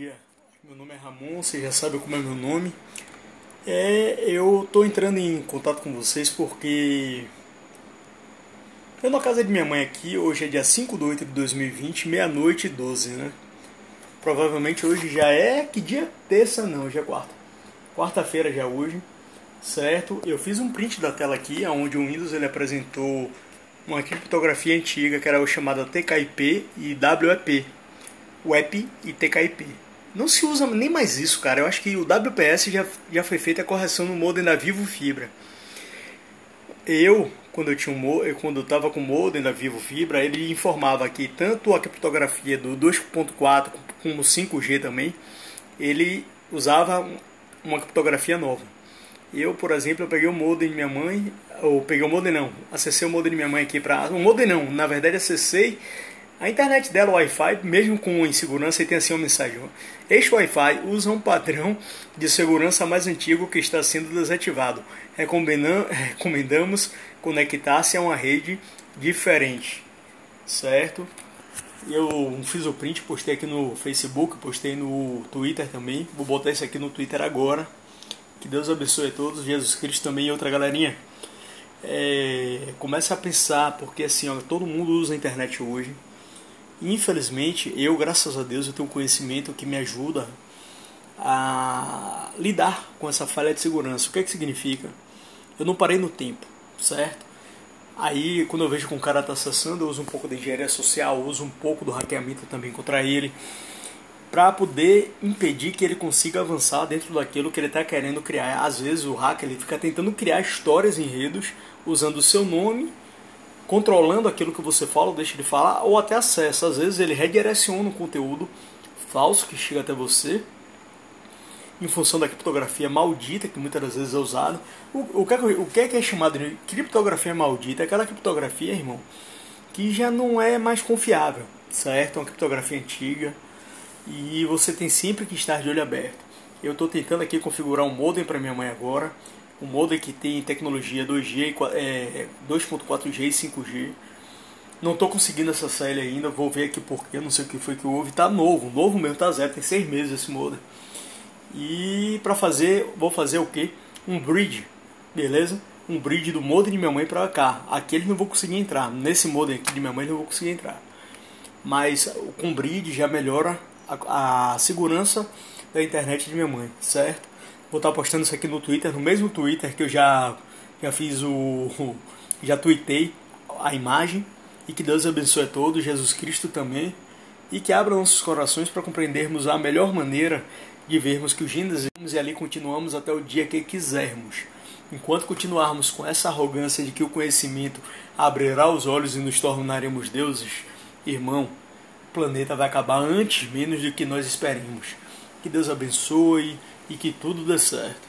dia. Meu nome é Ramon, você já sabe como é meu nome. É, eu tô entrando em contato com vocês porque eu na casa de minha mãe aqui, hoje é dia 5 de 8 de 2020, meia-noite e 12, né? Provavelmente hoje já é. Que dia? Terça não, hoje é quarta. Quarta-feira já hoje, certo? Eu fiz um print da tela aqui, onde o Windows ele apresentou uma criptografia antiga que era chamada TKIP e WEP. WEP e TKIP. Não se usa nem mais isso, cara. Eu acho que o WPS já, já foi feita a correção no modem da Vivo Fibra. Eu, quando eu tinha um quando eu estava com o modem da Vivo Fibra, ele informava que tanto a criptografia do 2.4 como 5G também, ele usava uma criptografia nova. Eu, por exemplo, eu peguei o modem de minha mãe, ou peguei o modem não, acessei o modem de minha mãe aqui para, o modem não, na verdade acessei a internet dela, Wi-Fi, mesmo com insegurança, tem assim uma mensagem. Este Wi-Fi usa um padrão de segurança mais antigo que está sendo desativado. Recomendamos conectar-se a uma rede diferente. Certo? Eu fiz o print, postei aqui no Facebook, postei no Twitter também. Vou botar isso aqui no Twitter agora. Que Deus abençoe a todos, Jesus Cristo também e outra galerinha. É, comece a pensar, porque assim, ó, todo mundo usa a internet hoje Infelizmente, eu, graças a Deus, eu tenho um conhecimento que me ajuda a lidar com essa falha de segurança. O que é que significa? Eu não parei no tempo, certo? Aí, quando eu vejo que um cara está acessando, eu uso um pouco da engenharia social, uso um pouco do hackeamento também contra ele, para poder impedir que ele consiga avançar dentro daquilo que ele está querendo criar. Às vezes, o hacker ele fica tentando criar histórias em redes usando o seu nome controlando aquilo que você fala ou deixa de falar, ou até acesso. Às vezes ele redireciona um conteúdo falso que chega até você em função da criptografia maldita que muitas das vezes é usada. O, o, que, é, o que é, que é chamado de criptografia maldita? É aquela criptografia, irmão, que já não é mais confiável, certo? É uma criptografia antiga e você tem sempre que estar de olho aberto. Eu estou tentando aqui configurar um modem para minha mãe agora um modem que tem tecnologia 2G, é, 2.4G e 5G. Não estou conseguindo acessar ele ainda, vou ver aqui porque, não sei o que foi que houve. Tá novo, novo mesmo, tá zero, tem seis meses esse modem. E para fazer, vou fazer o que? Um bridge, beleza? Um bridge do modem de minha mãe para cá. Aqui ele não vou conseguir entrar, nesse modem aqui de minha mãe não vou conseguir entrar. Mas com bridge já melhora a, a segurança da internet de minha mãe, certo? Vou estar postando isso aqui no Twitter, no mesmo Twitter que eu já, já fiz o. Já tuitei a imagem. E que Deus abençoe a todos, Jesus Cristo também. E que abra nossos corações para compreendermos a melhor maneira de vermos que o Gênesis e ali continuamos até o dia que quisermos. Enquanto continuarmos com essa arrogância de que o conhecimento abrirá os olhos e nos tornaremos deuses, irmão, o planeta vai acabar antes menos do que nós esperemos. Que Deus abençoe e que tudo dê certo.